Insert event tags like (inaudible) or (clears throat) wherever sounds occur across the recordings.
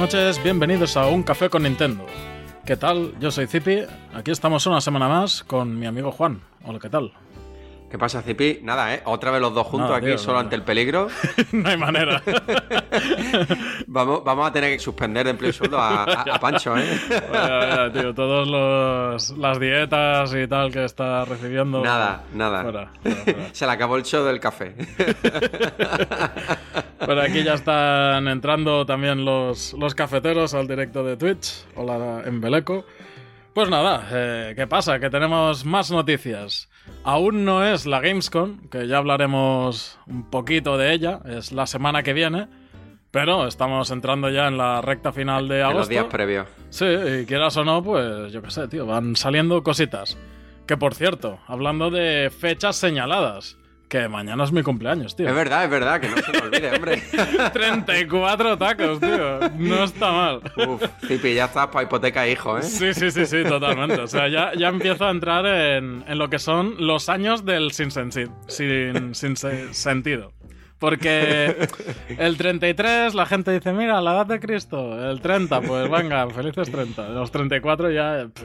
Noches, bienvenidos a Un Café con Nintendo. ¿Qué tal? Yo soy Zipi, aquí estamos una semana más con mi amigo Juan. Hola, ¿qué tal? ¿Qué pasa, Zipi? Nada, ¿eh? Otra vez los dos juntos aquí, tío, solo no. ante el peligro. (laughs) no hay manera. (laughs) Vamos, vamos a tener que suspender de empleo y sueldo a, a- a Pancho, ¿eh? (laughs) Tío, los las dietas y tal que está recibiendo. Nada, nada. Fuera, fuera, fuera. Se le acabó el show del café. Pero aquí ya están entrando también los, los cafeteros al directo de Twitch. Hola, Embeleco. Pues nada, eh, ¿qué pasa? Que tenemos más noticias. Aún no es la Gamescom, que ya hablaremos un poquito de ella, es la semana que viene. Pero estamos entrando ya en la recta final de En agosto. los días previos. Sí, y quieras o no, pues yo qué sé, tío, van saliendo cositas. Que por cierto, hablando de fechas señaladas, que mañana es mi cumpleaños, tío. Es verdad, es verdad, que no se me olvide, hombre. (laughs) 34 tacos, tío. No está mal. Uf, Zipi, ya estás para hipoteca, hijo, ¿eh? Sí, sí, sí, sí, totalmente. O sea, ya, ya empiezo a entrar en, en lo que son los años del sin, sensi- sin, sin se- sentido. Porque el 33 la gente dice, mira, la edad de Cristo. El 30, pues venga, felices 30. Los 34 ya... pff,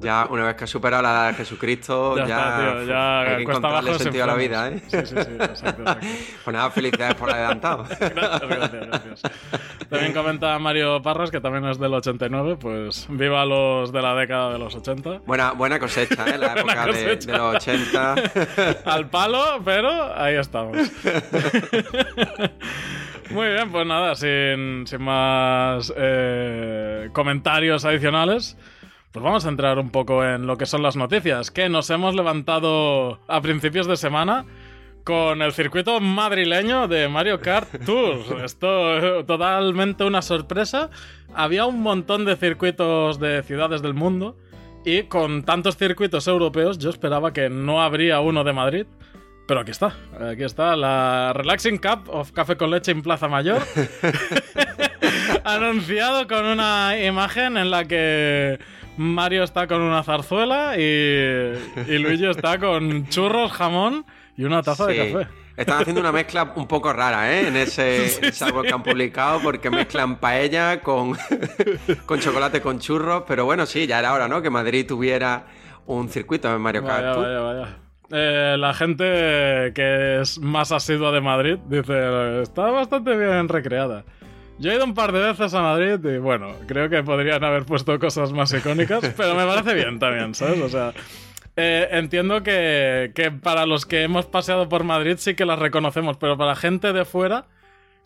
Ya una vez que has superado la edad de Jesucristo, (laughs) Ya, ya, está, tío. Ya hay que encontrarle sentido a la vida, ¿eh? Sí, sí, sí, exacto, exacto. (laughs) Pues nada, felicidades por adelantado. (laughs) Gracias, gracias, gracias. También comenta Mario Parras, que también es del 89, pues viva los de la década de los 80. Buena, buena cosecha, ¿eh? La época de los 80. Al palo, pero ahí estamos. Muy bien, pues nada, sin, sin más eh, comentarios adicionales, pues vamos a entrar un poco en lo que son las noticias, que nos hemos levantado a principios de semana con el circuito madrileño de Mario Kart Tour. (laughs) Esto totalmente una sorpresa. Había un montón de circuitos de ciudades del mundo y con tantos circuitos europeos yo esperaba que no habría uno de Madrid. Pero aquí está, aquí está la Relaxing Cup of Café con Leche en Plaza Mayor. (laughs) Anunciado con una imagen en la que Mario está con una zarzuela y, y Luigi está con churros, jamón y una taza de Sí. café. Están haciendo una mezcla un poco rara, ¿eh? En ese, (laughs) ese árbol que han publicado, porque mezclan paella con, (laughs) con chocolate con churros. Pero bueno, sí, ya era hora, ¿no? Que Madrid tuviera un circuito en Mario Kart. Vaya, Tour. vaya, vaya. Eh, la gente que es más asidua de Madrid dice, está bastante bien recreada. Yo he ido un par de veces a Madrid y bueno, creo que podrían haber puesto cosas más icónicas, (laughs) pero me parece bien también, ¿sabes? O sea, eh, entiendo que, que para los que hemos paseado por Madrid sí que las reconocemos, pero para gente de fuera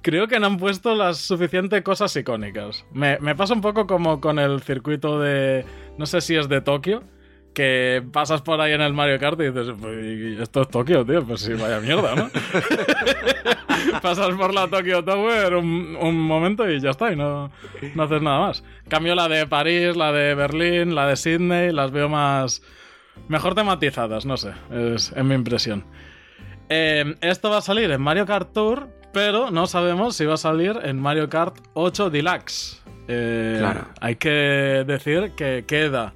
creo que no han puesto las suficientes cosas icónicas. Me, me pasa un poco como con el circuito de, no sé si es de Tokio, que pasas por ahí en el Mario Kart y dices, "Pues, esto es Tokio, tío, pues sí, vaya mierda, ¿no? (laughs) pasas por la Tokyo Tower un, un momento y ya está, y no, no haces nada más. Cambio la de París, la de Berlín, la de Sydney, las veo más... Mejor tematizadas, no sé, es, es mi impresión. Eh, esto va a salir en Mario Kart Tour, pero no sabemos si va a salir en Mario Kart 8 Deluxe. Eh, Claro. Hay que decir que queda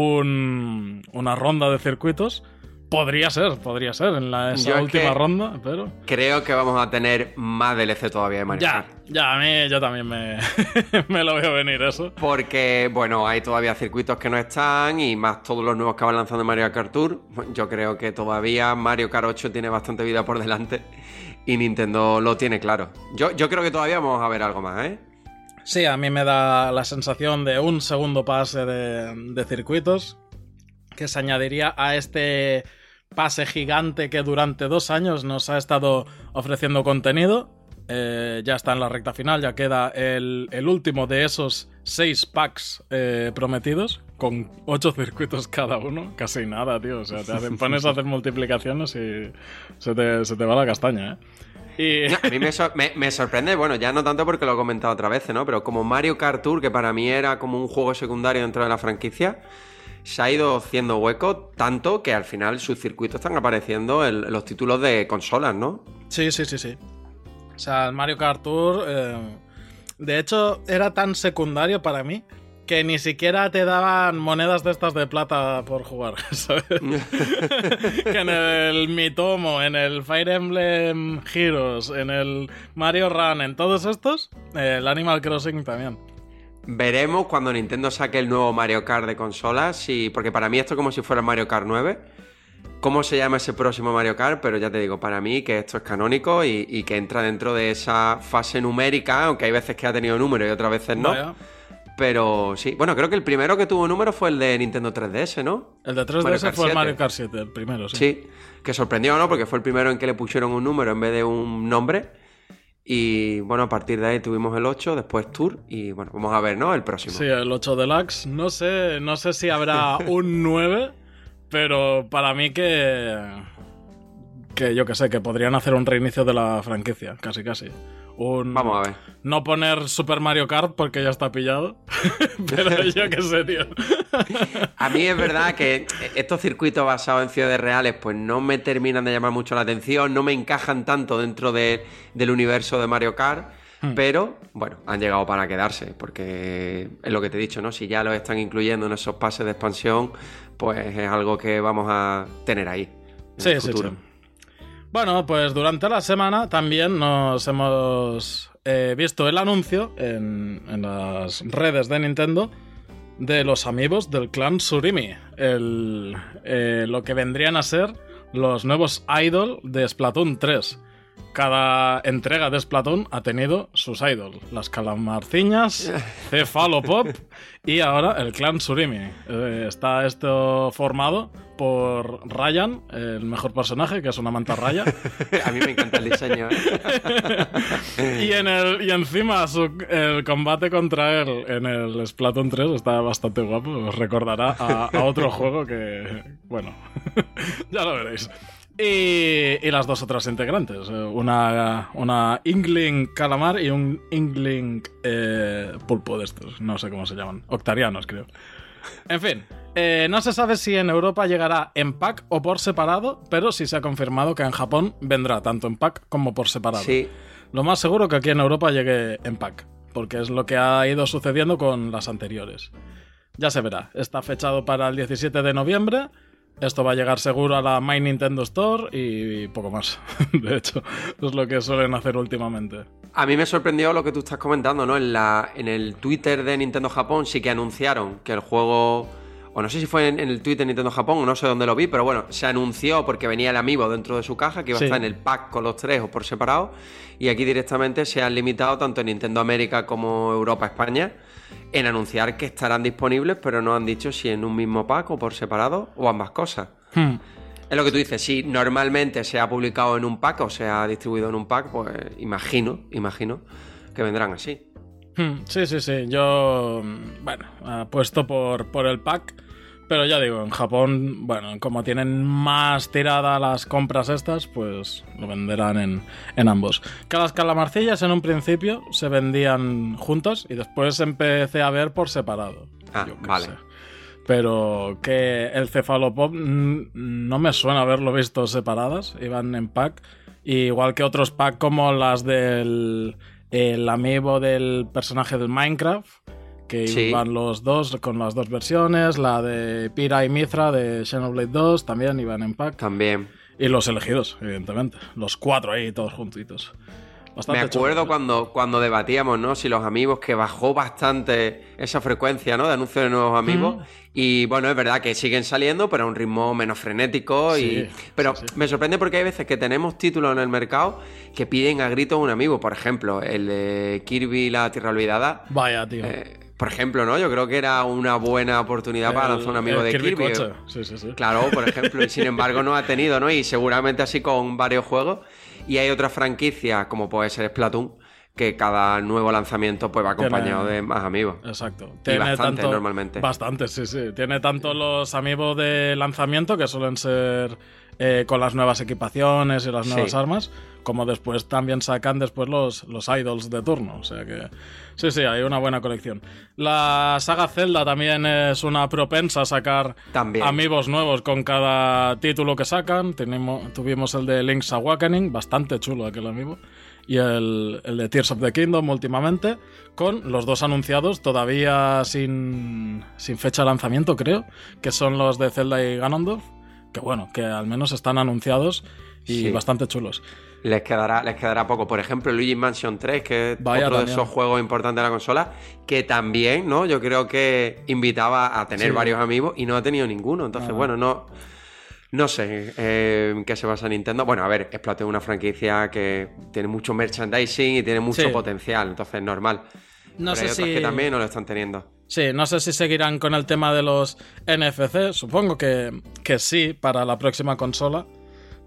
un- una ronda de circuitos. Podría ser, podría ser en la, esa Yo última ronda, pero... Creo que vamos a tener más DLC todavía de Mario Ya, Kart. ya, a mí yo también me, (laughs) me lo veo venir eso. Porque, bueno, hay todavía circuitos que no están y más todos los nuevos que van lanzando Mario Kart Tour. Yo creo que todavía Mario Kart 8 tiene bastante vida por delante y Nintendo lo tiene claro. Yo, yo creo que todavía vamos a ver algo más, ¿eh? Sí, a mí me da la sensación de un segundo pase de, circuitos que se añadiría a este pase gigante que durante dos años nos ha estado ofreciendo contenido. Eh, ya está en la recta final, ya queda el, el último de esos seis packs eh, prometidos, con ocho circuitos cada uno. Casi nada, tío. O sea, te hacen- pones a hacer multiplicaciones y se te, se te va la castaña, ¿eh? Y... A mí me, sor- me- me sorprende, bueno, ya no tanto porque lo he comentado otra vez, ¿no? Pero como Mario Kart Tour, que para mí era como un juego secundario dentro de la franquicia, se ha ido haciendo hueco tanto que al final sus circuitos están apareciendo en los títulos de consolas, ¿no? Sí, sí, sí, sí. O sea, el Mario Kart Tour, eh, de hecho, era tan secundario para mí que ni siquiera te daban monedas de estas de plata por jugar, (laughs) ¿sabes? (laughs) que en el Mitomo, en el Fire Emblem Heroes, en el Mario Run, en todos estos, eh, el Animal Crossing también. Veremos cuando Nintendo saque el nuevo Mario Kart de consolas, y, porque para mí esto es como si fuera Mario Kart 9. ¿Cómo se llama ese próximo Mario Kart? Pero ya te digo, para mí que esto es canónico y, que entra dentro de esa fase numérica, aunque hay veces que ha tenido número y otras veces no. Pero sí, bueno, creo que el primero que tuvo número fue el de Nintendo 3DS, ¿no? El de 3DS fue el Mario Kart 7, el primero, sí. Sí, que sorprendió, ¿no? Porque fue el primero en que le pusieron un número en vez de un nombre. Y bueno, a partir de ahí tuvimos el 8, después Tour y bueno, vamos a ver, ¿no? El próximo. Sí, el 8 Deluxe. No sé, no sé si habrá (laughs) un 9, pero para mí que que yo que sé, que podrían hacer un reinicio de la franquicia, casi casi. Vamos a ver. No poner Super Mario Kart porque ya está pillado. (laughs) Pero (laughs) yo qué sé, tío. a mí es verdad que estos circuitos basados en ciudades reales, pues no me terminan de llamar mucho la atención, no me encajan tanto dentro del universo de Mario Kart. Hmm. Pero, bueno, han llegado para quedarse, porque es lo que te he dicho, ¿no? Si ya los están incluyendo en esos pases de expansión, pues es algo que vamos a tener ahí. sí, sí, sí. Bueno, pues durante la semana también nos hemos eh, visto el anuncio en, las redes de Nintendo de los amigos del clan Surimi, el, eh, lo que vendrían a ser los nuevos idol de Splatoon 3. Cada entrega de Splatoon ha tenido sus idols, las calamarciñas, (laughs) Cefalopop y ahora el clan Surimi. Eh, está esto formado por Ryan, el mejor personaje, que es una mantarraya. (laughs) A mí me encanta el diseño. ¿eh? (laughs) y, en el, y encima el combate contra él en el Splatoon 3 está bastante guapo. Os recordará a, otro juego que, bueno, (laughs) ya lo veréis. Y, las dos otras integrantes, eh, una, una Ingling Calamar y un Ingling eh, Pulpo de estos, no sé cómo se llaman, octarianos creo. En fin, eh, no se sabe si en Europa llegará en pack o por separado, pero sí se ha confirmado que en Japón vendrá tanto en pack como por separado. Sí. Lo más seguro que aquí en Europa llegue en pack, porque es lo que ha ido sucediendo con las anteriores. Ya se verá, está fechado para el 17 de noviembre. Esto va a llegar seguro a la My Nintendo Store y poco más. (laughs) De hecho, es lo que suelen hacer últimamente. A mí me sorprendió lo que tú estás comentando, ¿no? En, la, en el Twitter de Nintendo Japón sí que anunciaron que el juego o no sé si fue en, el Twitter de Nintendo Japón, o no sé dónde lo vi, pero bueno, se anunció porque venía el amigo dentro de su caja que iba a estar en el pack con los tres o por separado, y aquí directamente se han limitado tanto en Nintendo América como Europa, España, en anunciar que estarán disponibles, pero no han dicho si en un mismo pack o por separado o ambas cosas. Hmm. Es lo que tú dices, si normalmente se ha publicado en un pack o se ha distribuido en un pack, pues imagino, imagino que vendrán así. Hmm. Sí, sí, sí. Yo, bueno, apuesto por, por el pack pero ya digo, en Japón, bueno, como tienen más tirada las compras estas, pues lo venderán en, ambos. Que las calamarcillas en un principio se vendían juntos y después empecé a ver por separado. Ah, vale. Pero que el cefalopop no me suena haberlo visto separadas, iban en pack. igual que otros pack como las del el amiibo del personaje del Minecraft que iban los dos con las dos versiones, la de Pira y Mithra de Xenoblade 2 también iban en pack. También. Y los elegidos, evidentemente. Los cuatro ahí, todos juntitos. Me acuerdo cuando, cuando debatíamos, ¿no? Si los amigos, que bajó bastante esa frecuencia, ¿no? De anuncios de nuevos amigos. Y bueno, es verdad que siguen saliendo, pero a un ritmo menos frenético. y... Pero me sorprende porque hay veces que tenemos títulos en el mercado que piden a grito un amigo. Por ejemplo, el de Kirby la Tierra Olvidada. Vaya, tío. Eh, por ejemplo, ¿no? Yo creo que era una buena oportunidad para lanzar un amigo de Kirby. Sí, sí, sí. Claro, por (laughs) ejemplo, y sin embargo no ha tenido, ¿no? Y seguramente así con varios juegos. Y hay otras franquicias, como puede ser Splatoon, que cada nuevo lanzamiento pues va acompañado de más amigos. Exacto. Tiene bastante normalmente. Bastante, sí, sí. Tiene tanto los amigos de lanzamiento, que suelen ser eh, con las nuevas equipaciones y las nuevas armas, como después también sacan después los, los idols de turno. O sea que sí, sí, hay una buena colección. La saga Zelda también es una propensa a sacar amigos nuevos con cada título que sacan. Tuvimos el de Link's Awakening, bastante chulo aquel amigo. y el, el, de Tears of the Kingdom últimamente, con los dos anunciados todavía sin, sin fecha de lanzamiento, creo, que son los de Zelda y Ganondorf, que bueno, que al menos están anunciados y sí. bastante chulos. Les quedará, les quedará poco. Por ejemplo, Luigi Mansion 3, que es Vaya otro de esos juegos importantes de la consola, que también, ¿no? Yo creo que invitaba a tener Sí. varios amigos y no ha tenido ninguno. Entonces, Ah. bueno, no. No sé eh, en qué se basa Nintendo. Bueno, a ver, Splatoon es una franquicia que tiene mucho merchandising y tiene mucho Sí. potencial, entonces es normal. No Pero sé hay otras si... que también no lo están teniendo. Sí, no sé si seguirán con el tema de los NFC, supongo que, que sí para la próxima consola,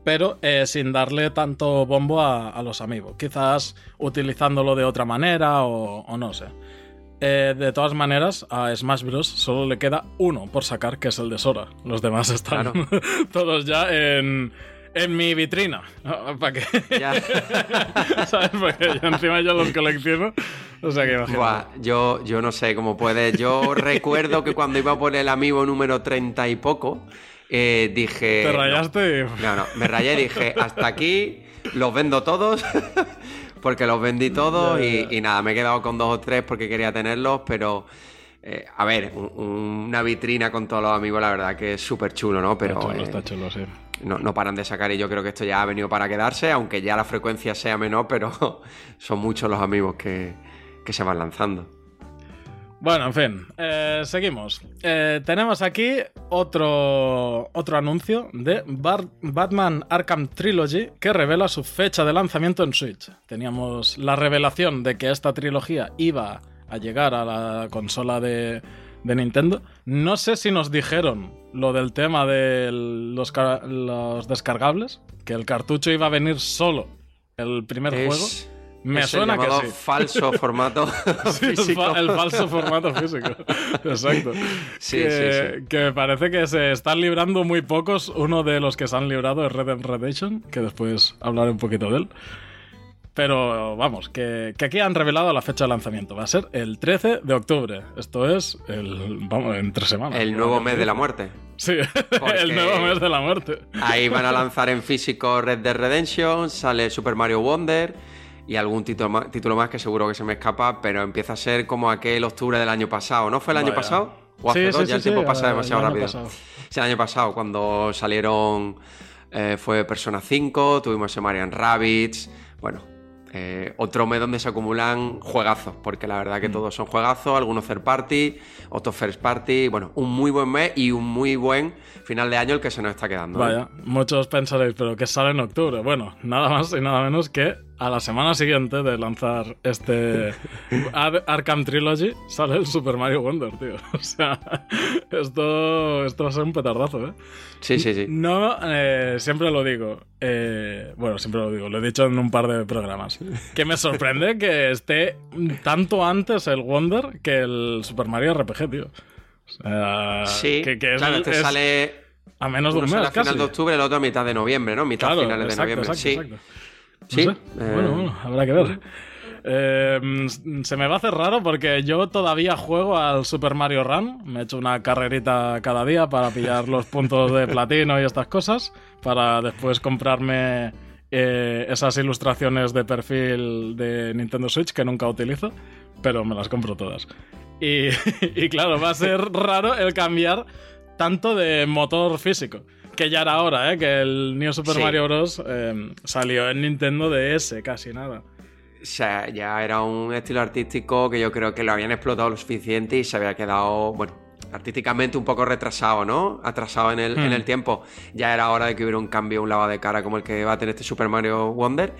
pero eh, sin darle tanto bombo a, a los amigos, quizás utilizándolo de otra manera o, o no sé. Eh, de todas maneras, a Smash Bros. solo le queda uno por sacar, que es el de Sora. Los demás están Claro. (laughs) todos ya en, en mi vitrina. ¿Para qué? Ya. (laughs) ¿Sabes? Porque yo encima yo los colecciono. O sea que. Buah, yo, yo no sé cómo puede. Yo recuerdo que cuando iba por el amigo número 30 y poco, eh, dije. Te rayaste. No, no, me rayé y dije, hasta aquí los vendo todos, (laughs) porque los vendí todos Ya, y, nada, me he quedado con dos o tres porque quería tenerlos, pero eh, a ver, un- un- una vitrina con todos los amigos, la verdad que es súper chulo, ¿no? Pero está chulo, eh, está chulo, sí. No, no paran de sacar y yo creo que esto ya ha venido para quedarse, aunque ya la frecuencia sea menor, pero (laughs) son muchos los amigos que, que se van lanzando. Bueno, en fin, eh, seguimos. Eh, tenemos aquí otro, otro anuncio de Batman Arkham Trilogy que revela su fecha de lanzamiento en Switch. Teníamos la revelación de que esta trilogía iba a llegar a la consola de, de Nintendo. No sé si nos dijeron lo del tema de los, los descargables, que el cartucho iba a venir solo el primer juego. Me es el suena que sí. falso (laughs) formato Sí, el, físico. fa- el falso formato físico. Exacto. Sí, que, sí, sí. que me parece que se están librando muy pocos. Uno de los que se han librado es Red Dead Redemption, que después hablaré un poquito de él. Pero vamos, que, que aquí han revelado la fecha de lanzamiento. Va a ser el 13 de octubre. Esto es el. Vamos, en tres semanas. El nuevo mes de la muerte. Sí, (laughs) Porque- el nuevo mes de la muerte. Ahí van a lanzar en físico Red Dead Redemption, sale Super Mario Wonder y algún título más, título más que seguro que se me escapa, pero empieza a ser como aquel octubre del año pasado. ¿No fue el año Vaya. pasado? ¿O hace Sí, dos? sí, ya sí, el tiempo pasa demasiado rápido. pasado. Sí, el año pasado, cuando salieron. eh, fue Persona 5, tuvimos ese Marian Rabbids. Bueno, eh, otro mes donde se acumulan juegazos, porque la verdad Mm. que todos son juegazos, algunos third party, otros first party. Bueno, un muy buen mes y un muy buen final de año el que se nos está quedando. ¿eh? Vaya, muchos pensaréis, pero que sale en octubre. Bueno, nada más y nada menos que a la semana siguiente de lanzar este Ar- Arkham Trilogy sale el Super Mario Wonder, tío. (laughs) O sea, esto, esto va a ser un petardazo, ¿eh? Sí, sí, sí. No, eh, siempre lo digo. eh, bueno, siempre lo digo, lo he dicho en un par de programas. Que me sorprende (laughs) que esté tanto antes el Wonder que el Super Mario RPG, tío. O sea, Sí, que, que es, claro, este es sale a menos de un mes a final de octubre, el otro a mitad de noviembre, ¿no? Mitad Claro, finales de exacto, noviembre. exacto, sí, exacto. No sí. sé. eh, Bueno, bueno, habrá que ver. Eh, se me va a hacer raro porque yo todavía juego al Super Mario Run. Me he hecho una carrerita cada día para pillar los puntos de platino y estas cosas. Para después comprarme eh, esas ilustraciones de perfil de Nintendo Switch que nunca utilizo. Pero me las compro todas. Y, (laughs) y claro, va a ser raro el cambiar tanto de motor físico. Que ya era hora, ¿eh? Que el New Super Sí. Mario Bros. eh, salió en Nintendo DS, casi nada. O sea, ya era un estilo artístico que yo creo que lo habían explotado lo suficiente y se había quedado, bueno, artísticamente un poco retrasado, ¿no? Atrasado en el, Hmm. en el tiempo. Ya era hora de que hubiera un cambio, un lavado de cara como el que va a tener este Super Mario Wonder.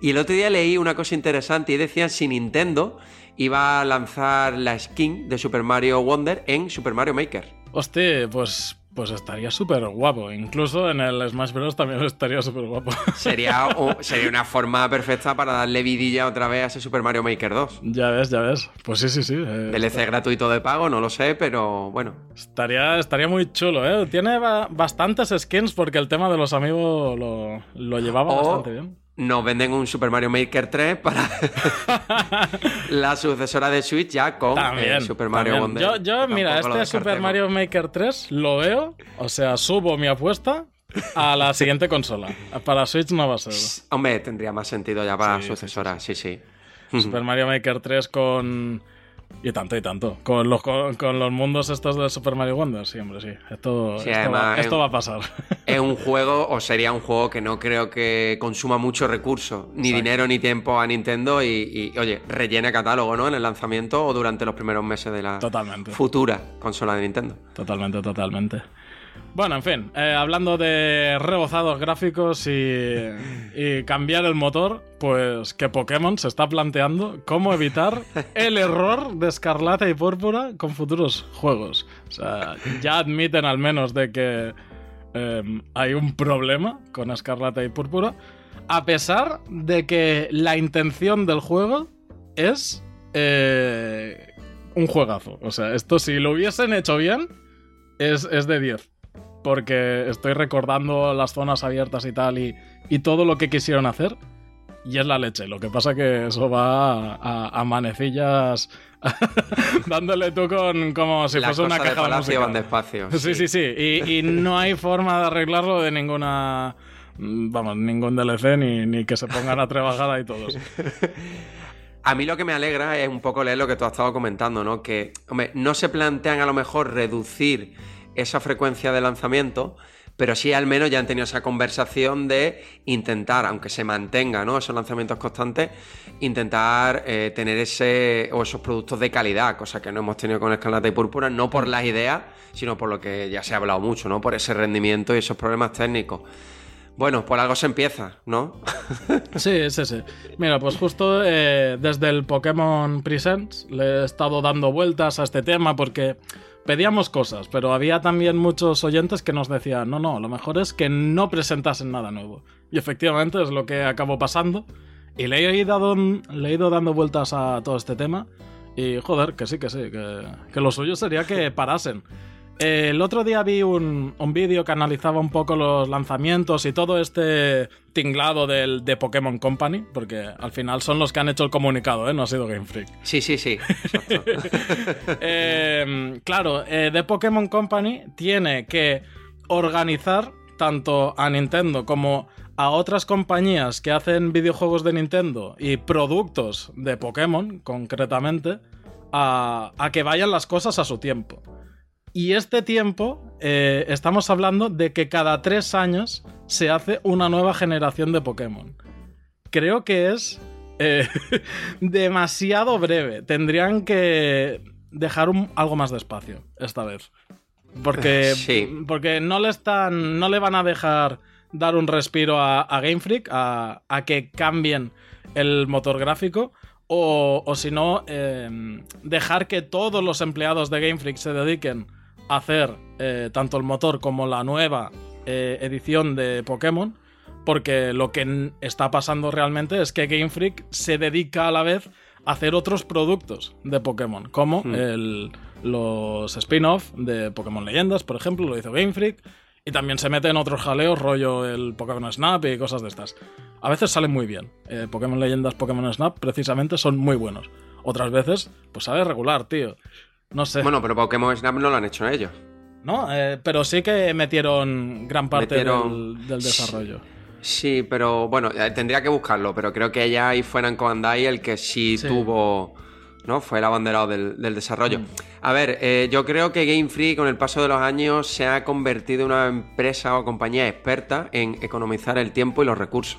Y el otro día leí una cosa interesante y decían si Nintendo iba a lanzar la skin de Super Mario Wonder en Super Mario Maker. Hostia, pues, pues estaría súper guapo. Incluso en el Smash Bros. también estaría súper guapo. (laughs) Sería, o- sería una forma perfecta para darle vidilla otra vez a ese Super Mario Maker 2. ya ves, ya ves. Pues sí, sí, sí. eh, DLC gratuito de pago, no lo sé, pero bueno. Estaría, estaría muy chulo, ¿eh? Tiene ba- bastantes skins porque el tema de los amigos lo, lo llevaba O bastante bien. Nos venden un Super Mario Maker 3 para (laughs) la sucesora de Switch ya con También. Super Mario también. Wonder. Yo, mira, este Super. Mario Maker 3 lo veo, o sea, subo mi apuesta a la (laughs) siguiente consola. Para Switch no va a ser. Hombre, tendría más sentido ya para sucesora, sí, sí. Super Mario Maker 3 con y tanto y tanto. Con los, con, los mundos estos de Super Mario Wonder, sí, hombre, sí. Esto, esto, va, a pasar. Es un (laughs) juego, o sería un juego que no creo que consuma mucho recursos, ni dinero ni tiempo a Nintendo y, oye, rellene catálogo, ¿no? En el lanzamiento o durante los primeros meses de la futura consola de Nintendo. Totalmente, totalmente. Bueno, en fin, eh, hablando de rebozados gráficos y, cambiar el motor, pues que Pokémon se está planteando cómo evitar el error de Escarlata y Púrpura con futuros juegos. O sea, ya admiten al menos de que em, hay un problema con Escarlata y Púrpura, a pesar de que la intención del juego es eh, un juegazo. O sea, esto si lo hubiesen hecho bien, es, es de 10 porque estoy recordando las zonas abiertas y tal y, todo lo que quisieron hacer. Y es la leche. Lo que pasa que eso va a, manecillas (laughs) dándole tú con como si fuese una caja de, música. van despacio. Sí, sí, sí. Y, no hay forma de arreglarlo de ninguna. Vamos, ningún DLC ni, ni que se pongan a trabajar ahí todos. (laughs) A mí lo que me alegra es un poco leer lo que tú has estado comentando, ¿no? Que, hombre, no se plantean a lo mejor reducir esa frecuencia de lanzamiento, pero sí al menos ya han tenido esa conversación de intentar, aunque se mantenga ¿no? esos lanzamientos constantes, intentar eh, tener ese o esos productos de calidad, cosa que no hemos tenido con Escarlata y Púrpura, no por las ideas, sino por lo que ya se ha hablado mucho, ¿no? por ese rendimiento y esos problemas técnicos. Bueno, por algo se empieza, ¿no? (laughs) sí, sí, sí. Mira, pues justo eh, desde el Pokémon Presents le he estado dando vueltas a este tema porque pedíamos cosas, pero había también muchos oyentes que nos decían, no, no, lo mejor es que no presentasen nada nuevo. Y efectivamente es lo que acabó pasando. Y le he, dado, le he ido dando vueltas a todo este tema. Y joder, que sí, que sí, que, que lo suyo sería que parasen el otro día vi un, vídeo que analizaba un poco los lanzamientos y todo este tinglado del, de Pokémon Company, porque al final son los que han hecho el comunicado, ¿eh? no ha sido Game Freak. Sí, sí, sí. (laughs) Em, claro, eh, The Pokémon Company tiene que organizar tanto a Nintendo como a otras compañías que hacen videojuegos de Nintendo y productos de Pokémon, concretamente, a que vayan las cosas a su tiempo. Y este tiempo, eh, estamos hablando de que cada tres años se hace una nueva generación de Pokémon. Creo que es eh, (laughs) demasiado breve. Tendrían que dejar algo más de espacio esta vez. Porque, (laughs) porque no le están. No le van a dejar dar un respiro a, Game Freak, a, que cambien el motor gráfico. O, si no, eh, dejar que todos los empleados de Game Freak se dediquen hacer eh, tanto el motor como la nueva eh, edición de Pokémon, porque lo que está pasando realmente es que Game Freak se dedica a la vez a hacer otros productos de Pokémon, como hmm. los spin-off de Pokémon Leyendas, por ejemplo, lo hizo Game Freak, y también se mete en otros jaleos, rollo el Pokémon Snap y cosas de estas. A veces salen muy bien. Eh, Pokémon Leyendas, Pokémon Snap, precisamente son muy buenos. Otras veces, pues sale regular, tío. No sé. Bueno, pero Pokémon Snap no lo han hecho ellos. No, eh, pero sí que metieron gran parte Del, desarrollo. Sí, pero bueno, eh, tendría que buscarlo, pero creo que ella ahí fue Namco Bandai el que sí, tuvo, ¿no? Fue el abanderado del, desarrollo. Mm. A ver, eh, yo creo que Game Freak con el paso de los años se ha convertido en una empresa o compañía experta en economizar el tiempo y los recursos.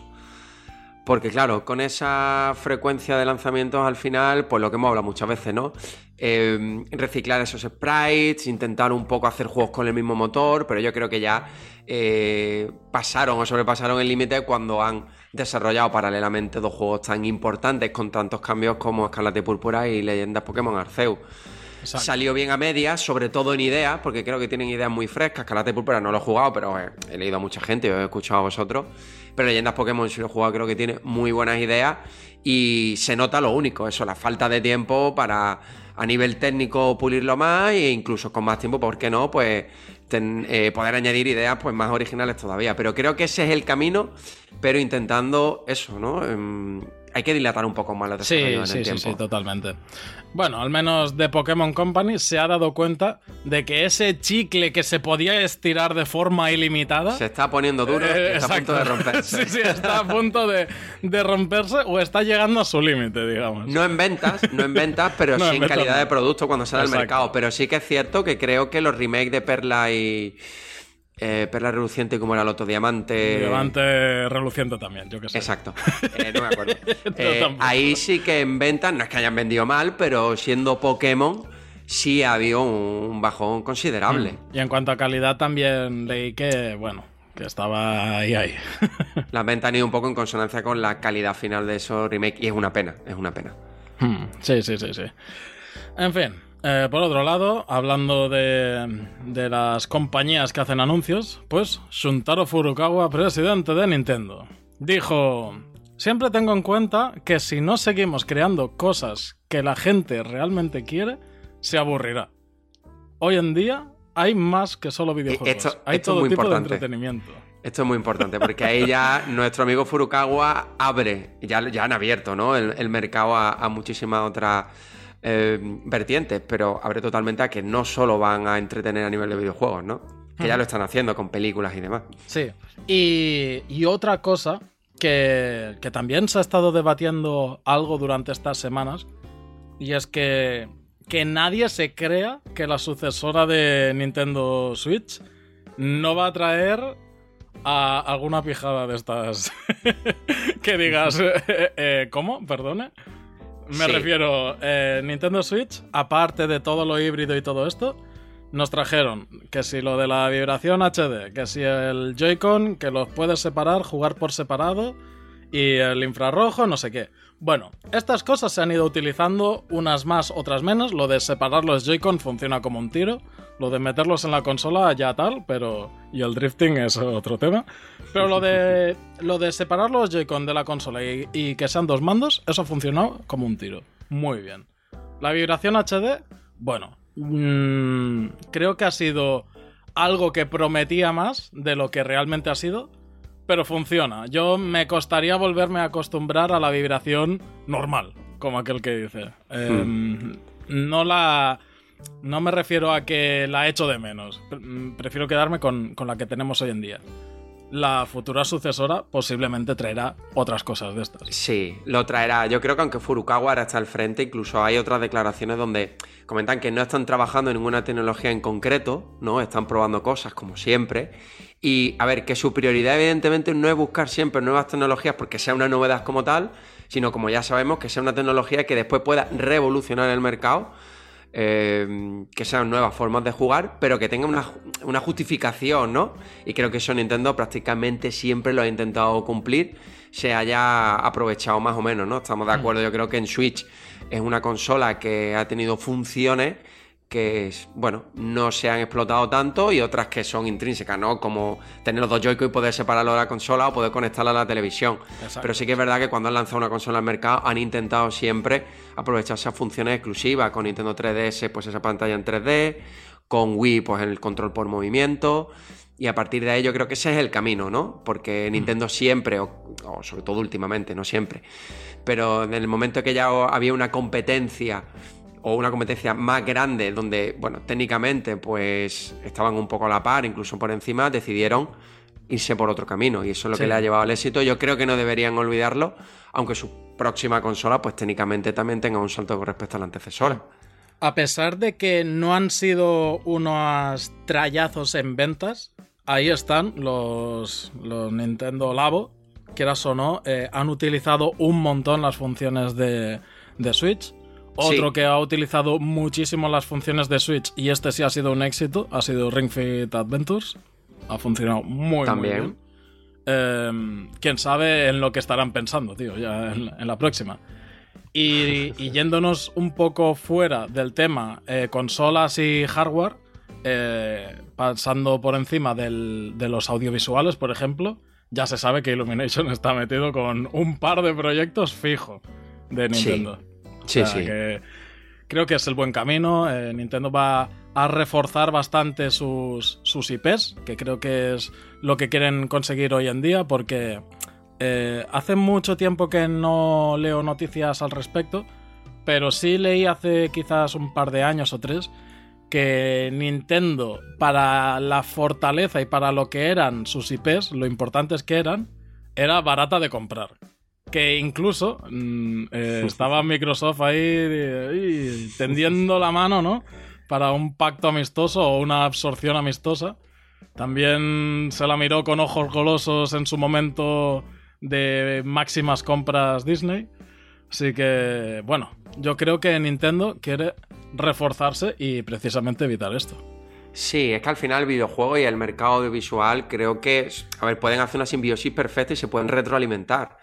Porque claro, con esa frecuencia de lanzamientos al final, pues lo que hemos hablado muchas veces, ¿no? Em, reciclar esos sprites, intentar un poco hacer juegos con el mismo motor, pero yo creo que ya eh, pasaron o sobrepasaron el límite cuando han desarrollado paralelamente dos juegos tan importantes con tantos cambios como Escarlata y Púrpura y Leyendas Pokémon Arceus. Salió bien a medias, sobre todo en ideas, porque creo que tienen ideas muy frescas. Escarlata y Púrpura no lo he jugado, pero he, leído a mucha gente he escuchado a vosotros. Pero Leyendas Pokémon, si lo he jugado, creo que tiene muy buenas ideas. Y se nota lo único, eso, la falta de tiempo para a nivel técnico pulirlo más e incluso con más tiempo, ¿por qué no? Pues eh, poder añadir ideas pues más originales todavía. Pero creo que ese es el camino, pero intentando eso, ¿no? Em, hay que dilatar un poco más los Sí, desarrollos en sí, el sí, tiempo. sí, totalmente. Bueno, al menos de Pokémon Company se ha dado cuenta de que ese chicle que se podía estirar de forma ilimitada. Se está poniendo duro Eh, está a punto de romperse. (laughs) sí, sí, está a punto de, de romperse o está llegando a su límite, digamos. No en ventas, no en ventas, pero (laughs) No, sí en ventas calidad no. de producto cuando sale al mercado. Pero sí que es cierto que creo que los remakes de Perla y. eh, Perla Reluciente, como era el otro Diamante. Diamante reluciente también, yo que sé. Exacto. Eh, no me acuerdo. (laughs) Eh, ahí sí que en ventas, no es que hayan vendido mal, pero siendo Pokémon, sí ha habido un bajón considerable. Y en cuanto a calidad también leí que, bueno, que estaba ahí ahí. (laughs) Las ventas han ido un poco en consonancia con la calidad final de esos remakes y es una pena, es una pena. Hmm, sí, sí, sí, sí. En fin, eh, por otro lado, hablando de, de las compañías que hacen anuncios, pues Shuntaro Furukawa, presidente de Nintendo, dijo, siempre tengo en cuenta que si no seguimos creando cosas que la gente realmente quiere, se aburrirá. Hoy en día hay más que solo videojuegos. esto- hay esto todo muy tipo importante. de entretenimiento. Esto es muy importante porque ahí ya (laughs) nuestro amigo Furukawa abre, ya, ya han abierto ¿no? el, el mercado a, a muchísimas otras eh, vertientes, pero abre totalmente a que no solo van a entretener a nivel de videojuegos, ¿no? Que ya lo están haciendo con películas y demás. Sí. Y, y otra cosa que, que también se ha estado debatiendo algo durante estas semanas, y es que, que nadie se crea que la sucesora de Nintendo Switch no va a traer a alguna pijada de estas (laughs) que digas, (laughs) eh, eh, ¿cómo? Perdone. Me Sí. refiero, eh, Nintendo Switch, aparte de todo lo híbrido y todo esto, nos trajeron que si lo de la vibración HD, que si el Joy-Con, que los puedes separar, jugar por separado, y el infrarrojo, no sé qué. Bueno, estas cosas se han ido utilizando, unas más, otras menos. Lo de separar los Joy-Con funciona como un tiro. Lo de meterlos en la consola ya tal, pero... Y el drifting es otro tema. Pero lo de, lo de separar los Joy-Con de la consola y, y que sean dos mandos, eso funcionó como un tiro. Muy bien. La vibración HD, bueno, mm, creo que ha sido algo que prometía más de lo que realmente ha sido, pero funciona. Yo me costaría volverme a acostumbrar a la vibración normal, como aquel que dice. Eh, No la... No me refiero a que la echo de menos. Mm, Prefiero quedarme con, con la que tenemos hoy en día. La futura sucesora posiblemente traerá otras cosas de estas. Sí, lo traerá. Yo creo que aunque Furukawa ahora está al frente, incluso hay otras declaraciones donde comentan que no están trabajando en ninguna tecnología en concreto, ¿no? Están probando cosas como siempre. Y a ver, que su prioridad evidentemente no es buscar siempre nuevas tecnologías porque sea una novedad como tal, sino como ya sabemos, que sea una tecnología que después pueda revolucionar el mercado eh, que sean nuevas formas de jugar, pero que tengan una, una justificación, ¿no? Y creo que eso Nintendo prácticamente siempre lo ha intentado cumplir, se haya aprovechado más o menos, ¿no? Estamos de acuerdo, yo creo que en Switch es una consola que ha tenido funciones que, bueno, no se han explotado tanto y otras que son intrínsecas, ¿no? Como tener los dos Joy-Con y poder separarlo de la consola o poder conectarla a la televisión. Exacto. Pero sí que es verdad que cuando han lanzado una consola al mercado han intentado siempre aprovechar esas funciones exclusivas. Con Nintendo 3DS, pues esa pantalla en 3D. Con Wii, pues el control por movimiento. Y a partir de ahí yo creo que ese es el camino, ¿no? Porque Nintendo siempre, o, o sobre todo últimamente, no siempre, pero en el momento que ya había una competencia o una competencia más grande donde, bueno, técnicamente pues estaban un poco a la par, incluso por encima, decidieron irse por otro camino y eso es lo Sí. que le ha llevado al éxito. Yo creo que no deberían olvidarlo, aunque su próxima consola pues técnicamente también tenga un salto con respecto a la antecesora. A pesar de que no han sido unos trallazos en ventas, ahí están los, los Nintendo Labo, quieras o no, eh, han utilizado un montón las funciones de, de Switch. Otro Sí. que ha utilizado muchísimo las funciones de Switch y este sí ha sido un éxito, ha sido Ring Fit Adventures. Ha funcionado muy, También. muy bien. Eh, Quién sabe en lo que estarán pensando, tío, ya en, en la próxima. Y, y (laughs) yéndonos un poco fuera del tema eh, consolas y hardware, eh, pasando por encima del- de los audiovisuales, por ejemplo, ya se sabe que Illumination (laughs) está metido con un par de proyectos fijo de. Nintendo. Sí, O sea, sí. que creo que es el buen camino. eh, Nintendo va a reforzar bastante sus, sus IPs, que creo que es lo que quieren conseguir hoy en día, porque eh, hace mucho tiempo que no leo noticias al respecto, pero sí leí hace quizás un par de años o tres que Nintendo, para la fortaleza y para lo que eran sus IPs, lo importantes que eran, era barata de comprar. Que incluso mm, eh, (laughs) estaba Microsoft ahí, ahí tendiendo la mano, ¿no? Para un pacto amistoso o una absorción amistosa. También se la miró con ojos golosos en su momento de máximas compras Disney. Así que, bueno, yo creo que Nintendo quiere reforzarse y precisamente evitar esto. Sí, es que al final el videojuego y el mercado audiovisual creo que, a ver, pueden hacer una simbiosis perfecta y se pueden retroalimentar.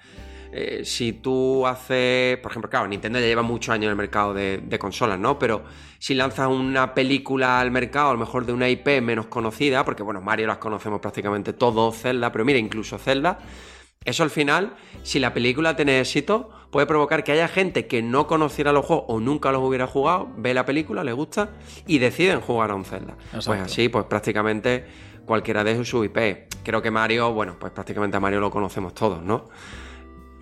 Eh, si tú haces, por ejemplo, claro, Nintendo ya lleva muchos años en el mercado de, de, consolas, ¿no? Pero si lanzas una película al mercado, a lo mejor de una IP menos conocida, porque bueno, Mario las conocemos prácticamente todos, Zelda, pero mira, incluso Zelda, eso al final, si la película tiene éxito, puede provocar que haya gente que no conociera los juegos o nunca los hubiera jugado, ve la película, le gusta y deciden jugar a un Zelda. Exacto. Pues así, pues prácticamente cualquiera de su IP. Creo que Mario, bueno, pues prácticamente a Mario lo conocemos todos, ¿no?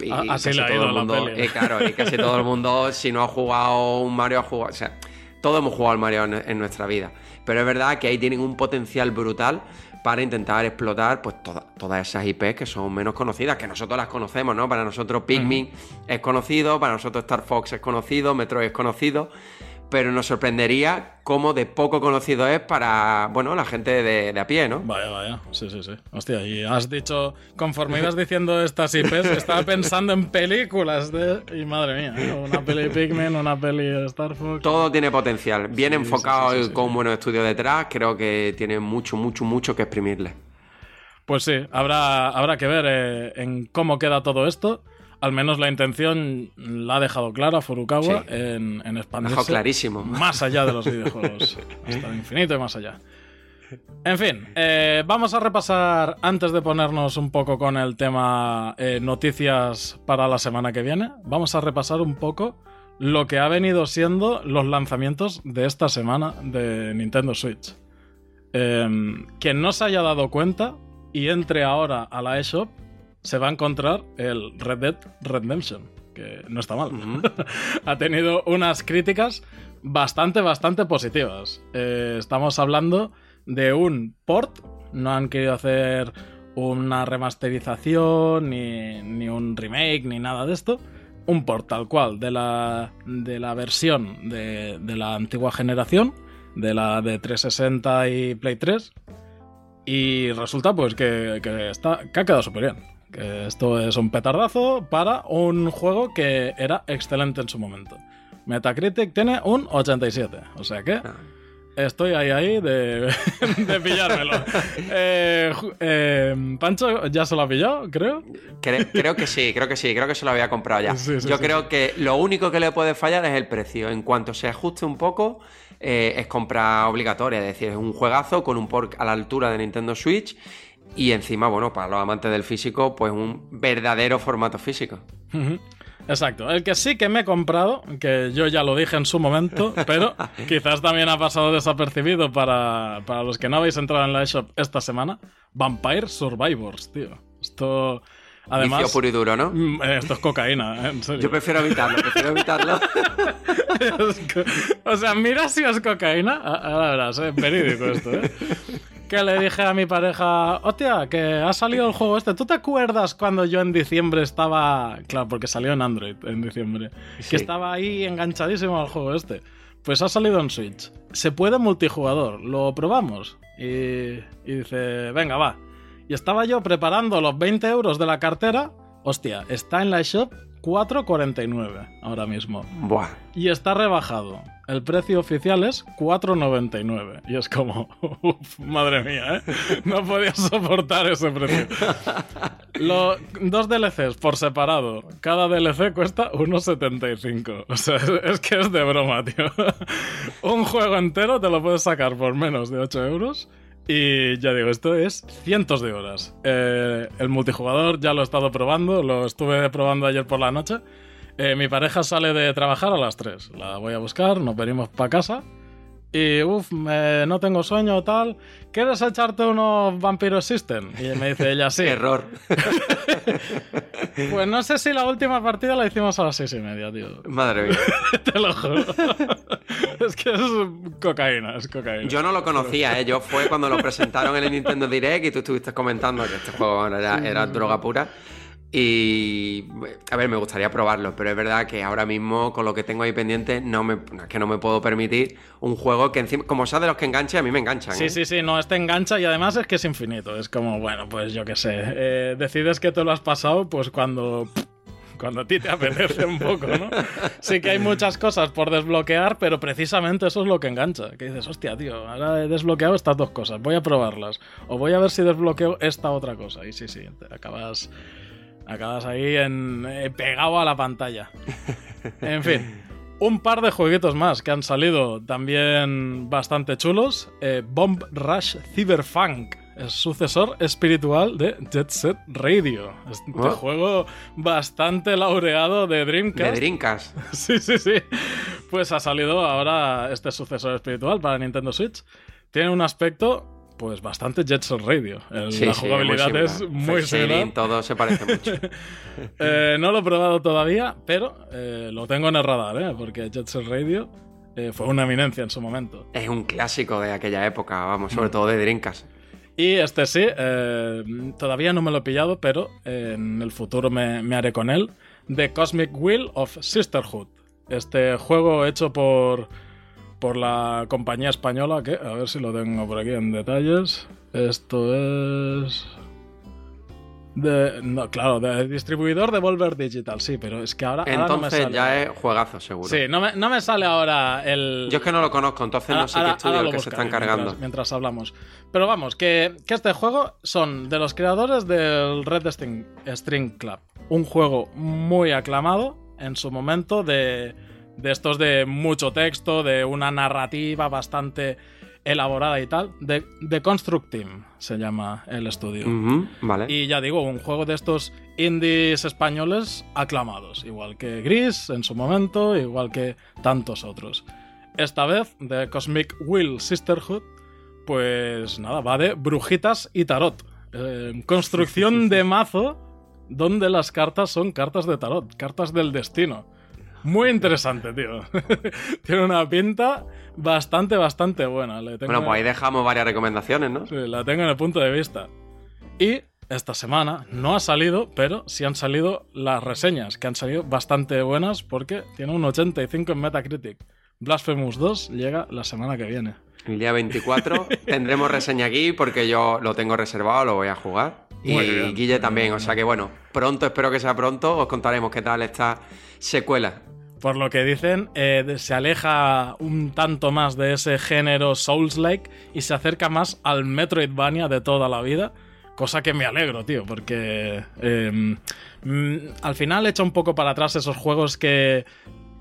Y así casi todo el mundo, la y claro, y casi todo el mundo, si no ha jugado un Mario, ha jugado. O sea, todos hemos jugado al Mario en, en nuestra vida. Pero es verdad que ahí tienen un potencial brutal para intentar explotar pues toda, todas esas IPs que son menos conocidas, que nosotros las conocemos, ¿no? Para nosotros Pikmin uh -huh. es conocido, para nosotros Star Fox es conocido, Metroid es conocido, pero nos sorprendería cómo de poco conocido es para, bueno, la gente de, de, a pie, ¿no? Vaya, vaya, sí, sí, sí. Hostia, y has dicho, conforme ibas diciendo estas IPs, estaba pensando en películas de... Y madre mía, ¿eh? una peli Pikmin, una peli Star Fox... Todo tiene potencial, bien Sí, enfocado sí, sí, sí, y con buenos estudios detrás, creo que tiene mucho, mucho, mucho que exprimirle. Pues sí, habrá, habrá que ver eh, en cómo queda todo esto. Al menos la intención la ha dejado clara Furukawa Sí. en, en expandirse dejó clarísimo. más allá de los (laughs) videojuegos, hasta el infinito y más allá. En fin, eh, vamos a repasar, antes de ponernos un poco con el tema eh, noticias para la semana que viene, vamos a repasar un poco lo que ha venido siendo los lanzamientos de esta semana de Nintendo Switch. Eh, quien no se haya dado cuenta y entre ahora a la eShop, se va a encontrar el Red Dead Redemption, que no está mal. (laughs) Ha tenido unas críticas bastante, bastante positivas. Eh, estamos hablando de un port, no han querido hacer una remasterización, ni, ni un remake, ni nada de esto. Un port tal cual de la, de la versión de, de la antigua generación, de la de 360 y Play 3. Y resulta pues que, que está, que ha quedado súper bien. Que esto es un petardazo para un juego que era excelente en su momento. Metacritic tiene un 87. O sea que Ah. estoy ahí ahí de, (laughs) de pillármelo. (laughs) Eh, eh, Pancho ya se lo ha pillado, creo. Cre- creo que sí, creo que sí, creo que se lo había comprado ya. Sí, sí, Yo sí, creo que lo único que le puede fallar es el precio. En cuanto se ajuste un poco, eh, es compra obligatoria. Es decir, es un juegazo con un port a la altura de Nintendo Switch. Y encima, bueno, para los amantes del físico, pues un verdadero formato físico. Exacto. El que sí que me he comprado, que yo ya lo dije en su momento, (laughs) pero quizás también ha pasado desapercibido para, para los que no habéis entrado en la eShop esta semana, Vampire Survivors, tío. Esto, además... Vicio puro y duro, ¿no? Mm, eh, Esto es cocaína, ¿eh? en serio. Yo prefiero evitarlo, prefiero evitarlo. (laughs) O sea, mira si es cocaína. Ahora verás, es verídico esto, ¿eh? Que le dije a mi pareja, hostia, que ha salido el juego este. ¿Tú te acuerdas cuando yo en diciembre estaba. Claro, porque salió en Android en diciembre. Sí. Que estaba ahí enganchadísimo al juego este. Pues ha salido en Switch. Se puede multijugador, lo probamos. Y, y dice, venga, va. Y estaba yo preparando los 20 euros de la cartera. Hostia, está en la shop 4,49 ahora mismo. Buah. Y está rebajado. El precio oficial es 4,99. Y es como, (laughs) uf, madre mía, ¿eh? No podía soportar ese precio. Lo- dos DLCs por separado. Cada DLC cuesta 1,75. O sea, es, es que es de broma, tío. Un juego entero te lo puedes sacar por menos de 8 euros. Y ya digo, esto es cientos de horas. Eh, el multijugador ya lo he estado probando, lo estuve probando ayer por la noche. Eh, mi pareja sale de trabajar a las 3. La voy a buscar, nos venimos para casa. y uff, no tengo sueño o tal, ¿quieres echarte unos Vampiro System? Y me dice ella, sí. (laughs) Error. (laughs) pues no sé si la última partida la hicimos a las seis y media, tío. Madre mía. (laughs) Te lo juro. es que es cocaína, es cocaína. Yo no lo conocía, ¿eh? Yo fue cuando lo presentaron en el Nintendo Direct y tú estuviste comentando que este juego era, era droga pura. Y a ver, me gustaría probarlo, pero es verdad que ahora mismo con lo que tengo ahí pendiente no me es que no me puedo permitir un juego que encima como sea de los que enganche, a mí me enganchan. Sí, ¿eh? sí, sí, no, este engancha y además es que es infinito, es como, bueno, pues yo qué sé, eh, decides que te lo has pasado pues cuando cuando a ti te (laughs) apetece un poco, ¿no? Sí que hay muchas cosas por desbloquear, pero precisamente eso es lo que engancha. Que dices, hostia, tío, ahora he desbloqueado estas dos cosas, voy a probarlas. O voy a ver si desbloqueo esta otra cosa. Y sí, sí, te acabas Acabas ahí en, eh, pegado a la pantalla. En fin, un par de jueguitos más que han salido también bastante chulos. Eh, Bomb Rush Cyberpunk, el sucesor espiritual de Jet Set Radio. Este Oh. juego bastante laureado de Dreamcast. De Drinkas. (laughs) Sí, sí, sí. Pues ha salido ahora este sucesor espiritual para Nintendo Switch. Tiene un aspecto, pues bastante Jet Set Radio. El- Sí, la sí, jugabilidad muy es muy similar. todo se parece mucho. (laughs) Eh, no lo he probado todavía, pero eh, lo tengo en el radar, ¿eh? porque Jet Set Radio eh, fue una eminencia en su momento. es un clásico de aquella época, vamos, sobre Mm. todo de Drinkas. Y este sí, todavía no me lo he pillado, pero en el futuro me, me haré con él. The Cosmic Wheel of Sisterhood. Este juego hecho por, por la compañía española que, a ver si lo tengo por aquí en detalles. Esto es... De, no, claro, de distribuidor de Volver Digital, sí, pero es que ahora, ahora no me Entonces sale. ya es juegazo, seguro. Sí, no me, no me sale ahora el... Yo es que no lo conozco, entonces Ahora- no sé ahora- qué estudio el que se están cargando. Mientras, mientras hablamos. Pero vamos, que, que este juego son de los creadores del Red String, String Club. Un juego muy aclamado en su momento de, de estos de mucho texto, de una narrativa bastante elaborada y tal. De, de Construct Team se llama el estudio. Vale. Y ya digo, un juego de estos indies españoles aclamados, igual que Gris en su momento, igual que tantos otros. Esta vez, de Cosmic Will Sisterhood, pues nada, va de brujitas y tarot. Eh, construcción (laughs) de mazo donde las cartas son cartas de tarot, cartas del destino. Muy interesante, tío. (laughs) Tiene una pinta bastante, bastante buena. Le tengo- Bueno, pues ahí dejamos varias recomendaciones, ¿no? Sí, la tengo en el punto de vista. Y esta semana no ha salido, pero sí han salido las reseñas, que han salido bastante buenas porque tiene un 85 en Metacritic. Blasphemous 2 llega la semana que viene. El día 24 (laughs) tendremos reseña aquí porque yo lo tengo reservado, lo voy a jugar. Y bien. Guille también, o sea que bueno, pronto, espero que sea pronto, os contaremos qué tal esta secuela. Por lo que dicen, eh, se aleja un tanto más de ese género Souls-like y se acerca más al Metroidvania de toda la vida. Cosa que me alegro, tío, porque eh, mm, al final echa un poco para atrás esos juegos que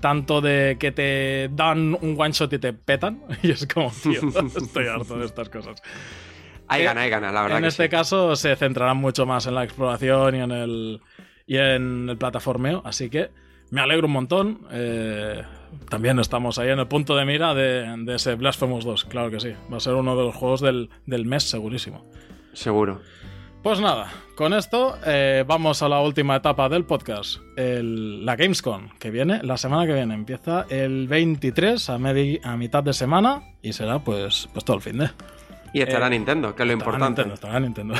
tanto de que te dan un one shot y te petan. (laughs) Y es como, tío, (laughs) estoy harto de estas cosas. Hay Eh, ganas, hay ganas, la verdad. En que este sí. caso se centrarán mucho más en la exploración y en el, y en el plataformeo, así que me alegro un montón. Eh, también estamos ahí en el punto de mira de, de ese Blasphemous 2, claro que sí. Va a ser uno de los juegos del, del mes, segurísimo. Seguro. Pues nada, con esto eh, vamos a la última etapa del podcast, el- la Gamescom, que viene la semana que viene. Empieza el 23 a, medi- a mitad de semana y será pues, pues todo el fin de. Y estará Eh, Nintendo, que es lo importante. Nintendo, estará Nintendo.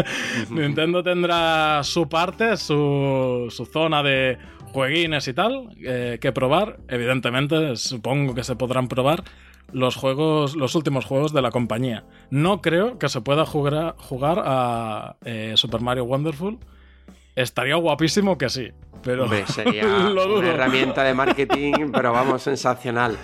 (laughs) Nintendo tendrá su parte, su, su zona de jueguines y tal eh, que probar. Evidentemente, supongo que se podrán probar los juegos, los últimos juegos de la compañía. No creo que se pueda jugar, jugar a eh, Super Mario Wonderful. Estaría guapísimo que sí, pero Hombre, (laughs) sería lo una herramienta de marketing, pero vamos, sensacional.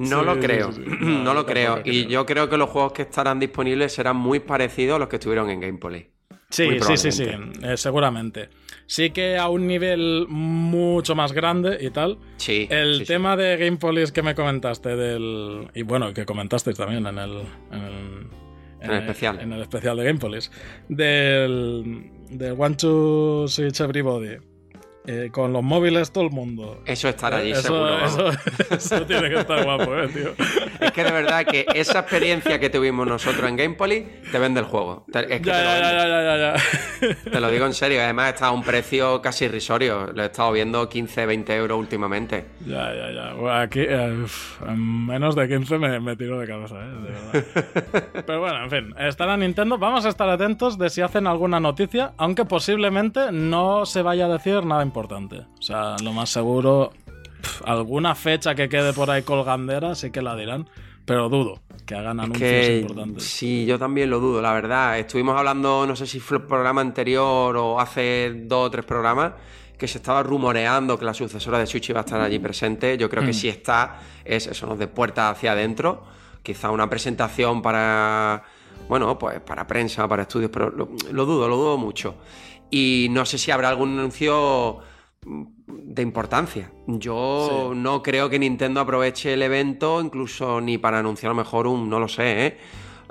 No Sí, lo creo, sí, sí. no, (clears throat) No, lo creo. Y yo creo que los juegos que estarán disponibles serán muy parecidos a los que estuvieron en Gameplay. Sí, sí, sí, sí, eh, seguramente. Sí que a un nivel mucho más grande y tal. Sí. El sí, sí. tema de Game Police que me comentaste del. Y bueno, que comentasteis también en el. En el, En el especial. En el especial de Game Police. Del. Del One to Switch Everybody. Eh, con los móviles todo el mundo. Eso estará allí, eso, seguro. Eso, (laughs) eso tiene que estar guapo, eh, tío. Es que de verdad que esa experiencia que tuvimos nosotros en Gamepoly te vende el juego. Te- Es que Ya, te, lo ya, ya, ya, ya, ya. Te lo digo en serio. Además está a un precio casi irrisorio. Lo he estado viendo 15, 20 euros últimamente. Ya, ya, ya. Bueno, aquí, uf, en menos de 15 me, me tiro de cabeza, ¿eh? De verdad. (laughs) Pero bueno, en fin, estará Nintendo. Vamos a estar atentos de si hacen alguna noticia, aunque posiblemente no se vaya a decir nada importante. O sea, lo más seguro, alguna fecha que quede por ahí colgandera sí que la dirán, pero dudo que hagan anuncios Que importantes. sí, yo también lo dudo, la verdad. Estuvimos hablando, no sé si fue el programa anterior o hace dos o tres programas, que se estaba rumoreando que la sucesora de Switch iba a estar allí presente. Yo creo que Mm. si está, es eso, ¿no? de puerta hacia adentro. Quizá una presentación para, bueno, pues para prensa, para estudios, pero lo, lo dudo, lo dudo mucho. Y no sé si habrá algún anuncio mm, de importancia. Yo Sí. no creo que Nintendo aproveche el evento, incluso ni para anunciar a lo mejor un, no lo sé, ¿eh?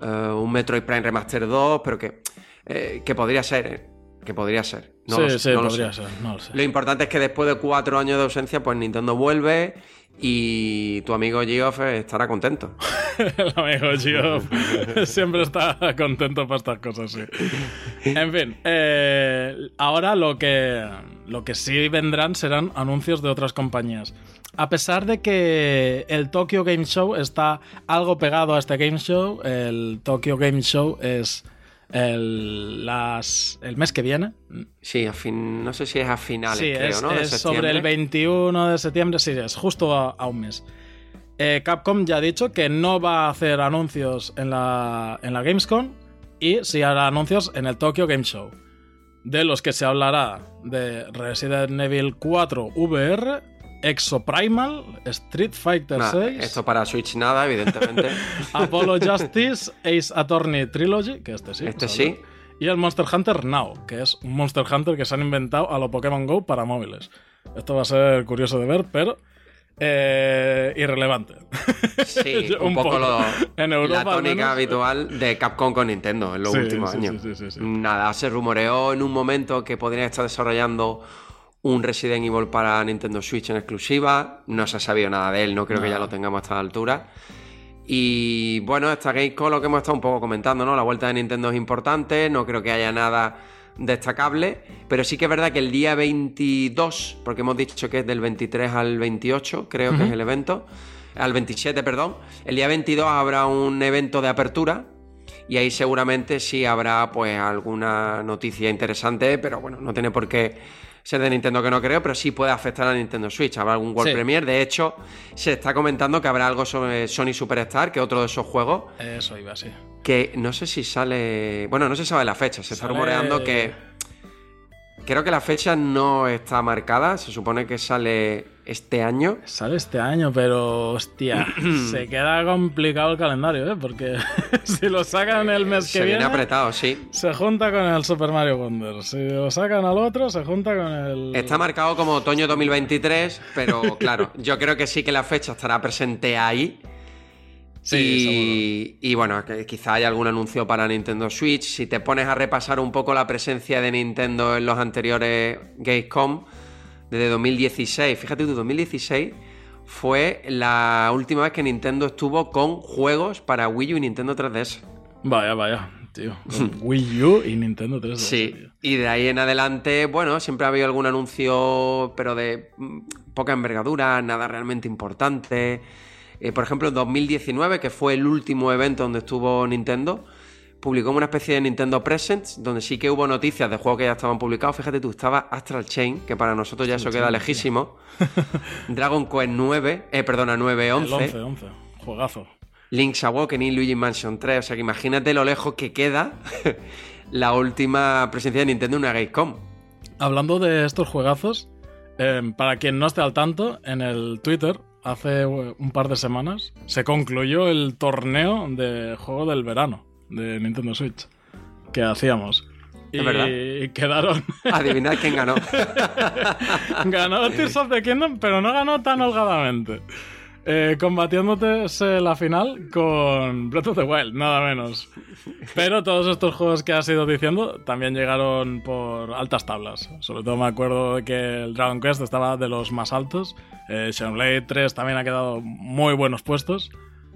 Eh, un Metroid Prime Remaster 2, pero que, eh, que podría ser, ¿eh? que podría ser. No sí, lo sí, no lo podría sé. ser, no lo sé. Lo importante es que después de cuatro años de ausencia, pues Nintendo vuelve y tu amigo Geoff estará contento. (laughs) El amigo Geoff (laughs) siempre está contento para estas cosas, sí. En fin, eh, ahora lo que, lo que sí vendrán serán anuncios de otras compañías. A pesar de que el Tokyo Game Show está algo pegado a este Game Show, el Tokyo Game Show es el, las, el mes que viene. Sí, a fin, no sé si es a finales, Sí, creo, es, ¿no? De es sobre el septiembre. 21 de septiembre, sí, es justo a, a un mes. Eh, Capcom ya ha dicho que no va a hacer anuncios en la, en la Gamescom y sí hará anuncios en el Tokyo Game Show. De los que se hablará de Resident Evil 4 VR, Exoprimal, Street Fighter Nah, 6, esto para Switch nada, evidentemente. (laughs) Apollo Justice, Ace Attorney Trilogy, que este sí. este sí. Y el Monster Hunter Now, que es un Monster Hunter que se han inventado a lo Pokémon Go para móviles. Esto va a ser curioso de ver, pero eh, irrelevante. Sí, (laughs) Un un, poco, poco. lo- En Europa, la tónica menos. habitual de Capcom con Nintendo en los Sí, últimos sí, años. sí, sí, sí, sí. Nada, se rumoreó en un momento que podrían estar desarrollando un Resident Evil para Nintendo Switch en exclusiva. No se ha sabido nada de él, no creo que ya lo tengamos a esta altura. Y bueno, esta Gamescom lo que hemos estado un poco comentando, ¿no? La vuelta de Nintendo es importante, no creo que haya nada destacable, pero sí que es verdad que el día 22, porque hemos dicho que es del 23 al 28, creo que es el evento, al 27, perdón, el día 22 habrá un evento de apertura y ahí seguramente sí habrá pues alguna noticia interesante, pero bueno, no tiene por qué ser de Nintendo que no creo, pero sí puede afectar a Nintendo Switch. Habrá algún World Sí. Premiere. De hecho, se está comentando que habrá algo sobre Sony Superstar, que es otro de esos juegos, Eso iba así. que no sé si sale. Bueno, no se sabe la fecha. Se está rumoreando que. Creo que la fecha no está marcada. Se supone que sale este año. Sale este año, pero hostia, (clears throat) se queda complicado el calendario, ¿eh? Porque (laughs) si lo sacan el mes que Se viene viene, apretado, sí. se junta con el Super Mario Wonder. Si lo sacan al otro, se junta con el. Está marcado como otoño 2023, pero claro, yo creo que sí que la fecha estará presente ahí. Sí, y, y bueno, que quizá haya algún anuncio para Nintendo Switch. Si te pones a repasar un poco la presencia de Nintendo en los anteriores Gamescom, desde 2016, fíjate tú, 2016 fue la última vez que Nintendo estuvo con juegos para Wii U y Nintendo 3DS. Vaya, vaya, tío. (laughs) Con Wii U y Nintendo 3DS. Sí, tío. y de ahí en adelante, bueno, siempre ha habido algún anuncio, pero de mm, poca envergadura, nada realmente importante. Eh, por ejemplo, en 2019, que fue el último evento donde estuvo Nintendo, publicó una especie de Nintendo Presents, donde sí que hubo noticias de juegos que ya estaban publicados. Fíjate tú, estaba Astral Chain, que para nosotros ya eso queda lejísimo. (laughs) Dragon Quest 9, eh, perdona, 9, El 11. 11, 11. Juegazo. Link's Awakening, Luigi Mansion 3. O sea que imagínate lo lejos que queda (laughs) la última presencia de Nintendo en una Gamescom. Hablando de estos juegazos, eh, para quien no esté al tanto, en el Twitter, hace eh, un par de semanas, se concluyó el torneo de juego del verano de Nintendo Switch que hacíamos. Y verdad. quedaron. (laughs) Adivinad quién ganó. (laughs) ganó Tears of the Kingdom, pero no ganó tan holgadamente. Eh, combatiéndote la final con Breath of the Wild, nada menos. Pero todos estos juegos que has ido diciendo también llegaron por altas tablas. Sobre todo me acuerdo de que el Dragon Quest estaba de los más altos. Eh, Xenoblade 3 también ha quedado muy buenos puestos.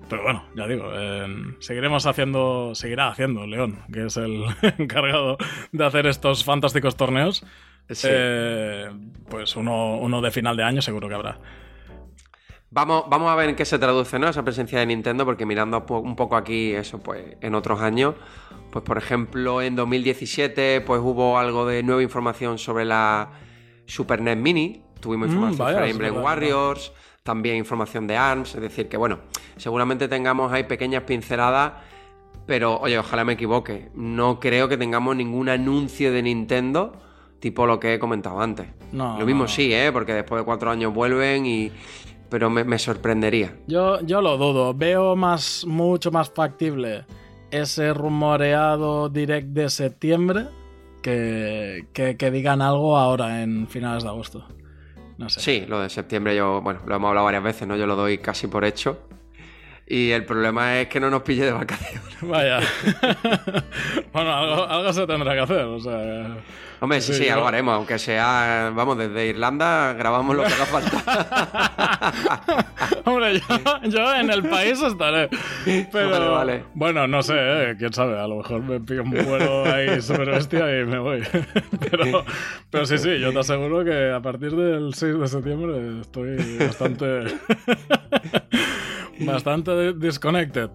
Pero bueno, ya digo, seguiremos haciendo, seguirá haciendo León, que es el (laughs) encargado de hacer estos fantásticos torneos. Eh, pues uno, uno de final de año seguro que habrá. Vamos, vamos a ver en qué se traduce ¿no? esa presencia de Nintendo, porque mirando un poco aquí eso, pues en otros años, pues por ejemplo en 2017 pues hubo algo de nueva información sobre la Super NES Mini, tuvimos mm, información sobre Emblem Warriors, también información de ARMS, es decir que bueno, seguramente tengamos ahí pequeñas pinceladas, pero oye, ojalá me equivoque, no creo que tengamos ningún anuncio de Nintendo tipo lo que he comentado antes. No, lo mismo sí, ¿eh? porque después de cuatro años vuelven y, pero me, sorprendería. Yo, yo lo dudo. Veo más, mucho más factible ese rumoreado direct de septiembre que, que, digan algo ahora en finales de agosto. No sé. Sí, lo de septiembre yo, bueno, lo hemos hablado varias veces, ¿no? Yo lo doy casi por hecho. Y el problema es que no nos pille de vacaciones. Vaya. (laughs) bueno, algo, algo, se tendrá que hacer, o sea. Hombre, sí, sí, algo haremos, aunque sea, vamos, desde Irlanda grabamos lo que haga falta. (laughs) Hombre, yo, en el país estaré. Pero, vale, bueno, no sé, ¿eh? quién sabe, a lo mejor me pillo un vuelo ahí súper bestia y me voy. (laughs) pero, pero sí, sí, yo te aseguro que a partir del 6 de septiembre estoy bastante. (laughs) bastante disconnected.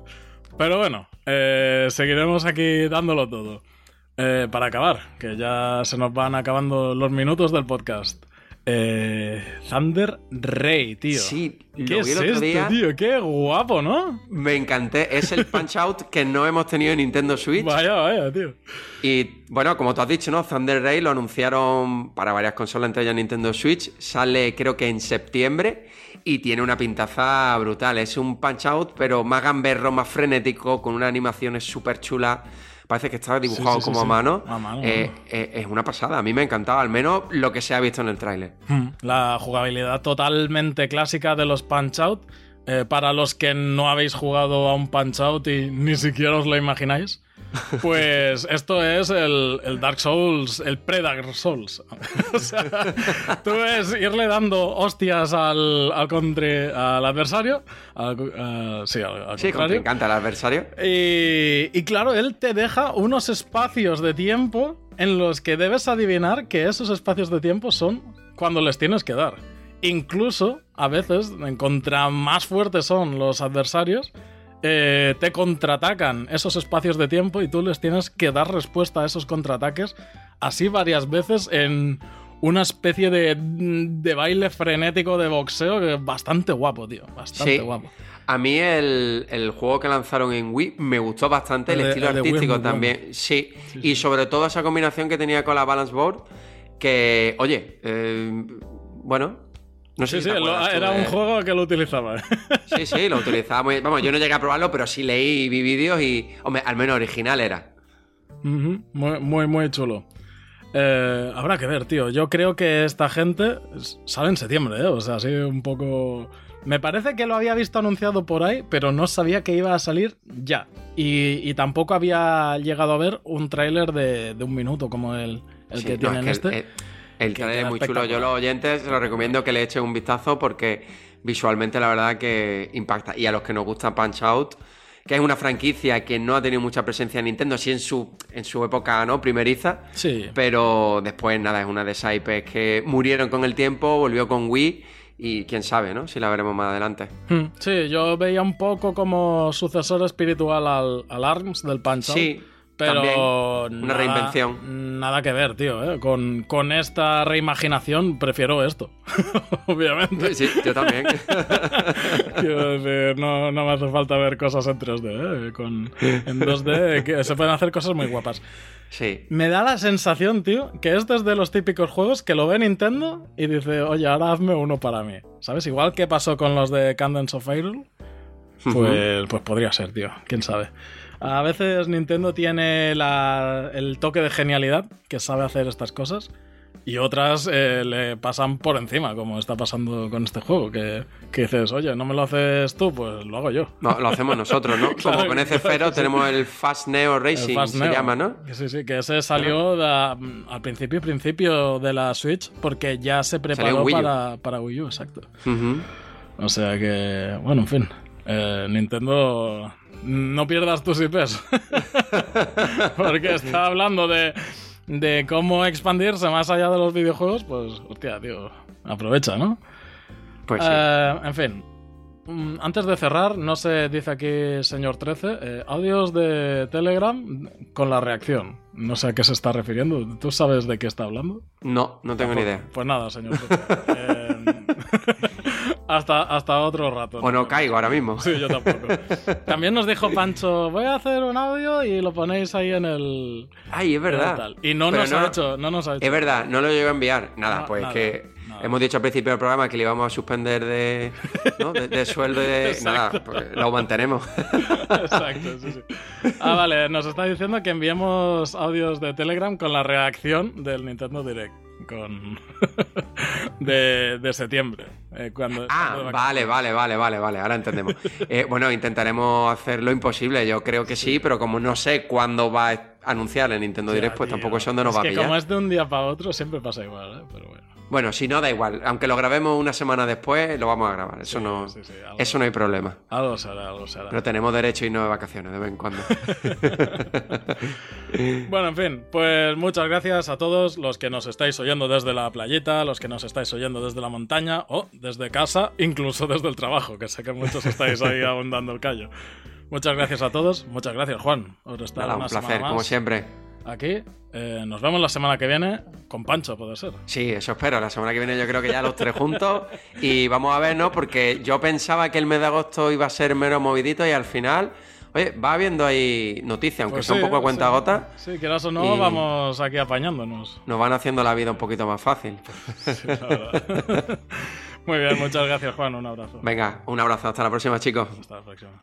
Pero bueno, eh, seguiremos aquí dándolo todo. Eh, para acabar, que ya se nos van acabando los minutos del podcast. Eh, Thunder Ray, tío. Sí, ¿Qué es esto, tío? Qué guapo, ¿no? Me encanté. Es el Punch Out que no hemos tenido en Nintendo Switch. Vaya, vaya, tío. Y bueno, como tú has dicho, ¿no? Thunder Ray lo anunciaron para varias consolas, entre ellas Nintendo Switch. Sale creo que en septiembre y tiene una pintaza brutal. Es un Punch Out, pero más gamberro, más frenético, con una animación súper chula parece que estaba dibujado como a mano. Eh, eh, es una pasada. A mí me encantaba, al menos lo que se ha visto en el tráiler. Hmm. La jugabilidad totalmente clásica de los Punch Out. Eh, para los que no habéis jugado a un Punch Out y ni siquiera os lo imagináis. (laughs) Pues esto es el, Dark Souls, el pre-Dark Souls. (laughs) o sea, tú ves irle dando hostias al, al, al adversario. sí, al, sí, contrario. encanta el adversario. Y, y claro, él te deja unos espacios de tiempo en los que debes adivinar que esos espacios de tiempo son cuando les tienes que dar. Incluso, a veces, en contra más fuertes son los adversarios, eh, te contraatacan esos espacios de tiempo y tú les tienes que dar respuesta a esos contraataques así varias veces en una especie de, baile frenético de boxeo que es bastante guapo, tío. Bastante guapo. A mí el, juego que lanzaron en Wii me gustó bastante, el, estilo artístico también. Sí. y sobre todo esa combinación que tenía con la Balance Board, que, oye, eh, bueno, no sé sí, sí, era un juego que lo utilizaba. (laughs) Sí, sí, lo utilizaba muy. Vamos, yo no llegué a probarlo, pero sí leí y vi vídeos y. Hombre, al menos original era. muy, muy, muy chulo. Eh, habrá que ver, tío. Yo creo que esta gente sale en septiembre, ¿eh? O sea, así un poco. Me parece que lo había visto anunciado por ahí, pero no sabía que iba a salir ya. Y, tampoco había llegado a ver un tráiler de, un minuto como el, el que tienen este. El trailer es muy chulo. Yo a los oyentes se los recomiendo que le echen un vistazo porque visualmente la verdad que impacta. Y a los que nos gusta Punch Out, que es una franquicia que no ha tenido mucha presencia en Nintendo, sí en su, en su época no primeriza. Sí. Pero después nada, es una de esas IPs que murieron con el tiempo, volvió con Wii. Y quién sabe, ¿no? Si la veremos más adelante. Hmm. Sí, yo veía un poco como sucesor espiritual al, al ARMS del Punch Out. Sí, pero una reinvención. Nada que ver, tío. ¿eh? Con, con, esta reimaginación prefiero esto. (laughs) Obviamente. Sí, yo también. (laughs) Quiero decir, no, no, me hace falta ver cosas en 3D. ¿eh? Con, en 2D que se pueden hacer cosas muy guapas. Sí. Me da la sensación, tío, que este es de los típicos juegos que lo ve Nintendo y dice, oye, ahora hazme uno para mí. ¿Sabes? Igual que pasó con los de Candence of Hyrule. Pues, pues podría ser, tío. Quién sabe. A veces Nintendo tiene el toque de genialidad que sabe hacer estas cosas. y otras eh, le pasan por encima, como está pasando con este juego, que, que dices, oye, no me lo haces tú, pues lo hago yo. No, lo hacemos nosotros, ¿no? (laughs) Claro, Como con ese claro sí. tenemos el Fast Neo Racing, Fast se Neo. llama, ¿no? Sí, sí, que ese salió da- al principio, principio de la Switch, porque ya se preparó Wii para, para Wii U, exacto. Ujú. O sea que, bueno, en fin. Eh, Nintendo, no pierdas tus IPs. (laughs) Porque está hablando de, de cómo expandirse más allá de los videojuegos, pues, hostia, tío, aprovecha, ¿no? Pues sí. Eh, en fin. Mm, Antes de cerrar, no se dice aquí señor 13, eh, audios de Telegram con la reacción. No sé a qué se está refiriendo. ¿Tú sabes de qué está hablando? No, no tengo ni idea. Pues nada, señor 13. (laughs) Eh, (laughs) hasta, hasta otro rato. O no caigo ahora mismo. Sí, yo tampoco. También nos dijo Pancho, voy a hacer un audio y lo ponéis ahí en el... Ay, es verdad. Y no Pero nos ha hecho, no nos ha hecho. Es verdad, no lo llego a enviar. Nada, No, pues nada, que hemos dicho al principio del programa que le íbamos a suspender de, ¿no? de, de sueldo de. (laughs) Nada, pues lo mantenemos. Exacto, sí, sí. Ah, vale, nos está diciendo que enviemos audios de Telegram con la reacción del Nintendo Direct. Con... (laughs) de, de septiembre. eh, cuando, Ah, cuando- vale, vale, vale, vale, vale, ahora entendemos. (laughs) Eh, bueno, intentaremos hacer lo imposible, yo creo que sí, pero como no sé cuándo va a anunciar el Nintendo Ya, Direct, pues tío. tampoco sé dónde nos Es va a que pillar. como es de un día para otro, siempre pasa igual, ¿eh? Pero bueno. Bueno, si no, da igual. Aunque lo grabemos una semana después, lo vamos a grabar. Eso Sí, no, sí, sí, algo- eso no hay problema. Algo será, algo será. Pero tenemos derecho a irnos de vacaciones de vez en cuando. (laughs) Bueno, en fin, pues muchas gracias a todos los que nos estáis oyendo desde la playita, los que nos estáis oyendo desde la montaña o desde casa, incluso desde el trabajo, que sé que muchos estáis ahí aún dando el callo. Muchas gracias a todos, muchas gracias Juan estar Nada, un placer, más como siempre. Aquí. Eh, nos vemos la semana que viene con Pancho, puede ser. Sí, eso espero. La semana que viene yo creo que ya los tres juntos. Y vamos a ver, ¿no? Porque yo pensaba que el mes de agosto iba a ser menos movidito y al final, oye, va habiendo ahí noticias, aunque Pues sea un poco a cuenta sí. gota, Sí, quieras o no, vamos aquí apañándonos. nos van haciendo la vida un poquito más fácil. (laughs) Sí. (laughs) Muy bien, muchas gracias Juan, un abrazo. Venga, un abrazo. Hasta la próxima, chicos. Hasta la próxima.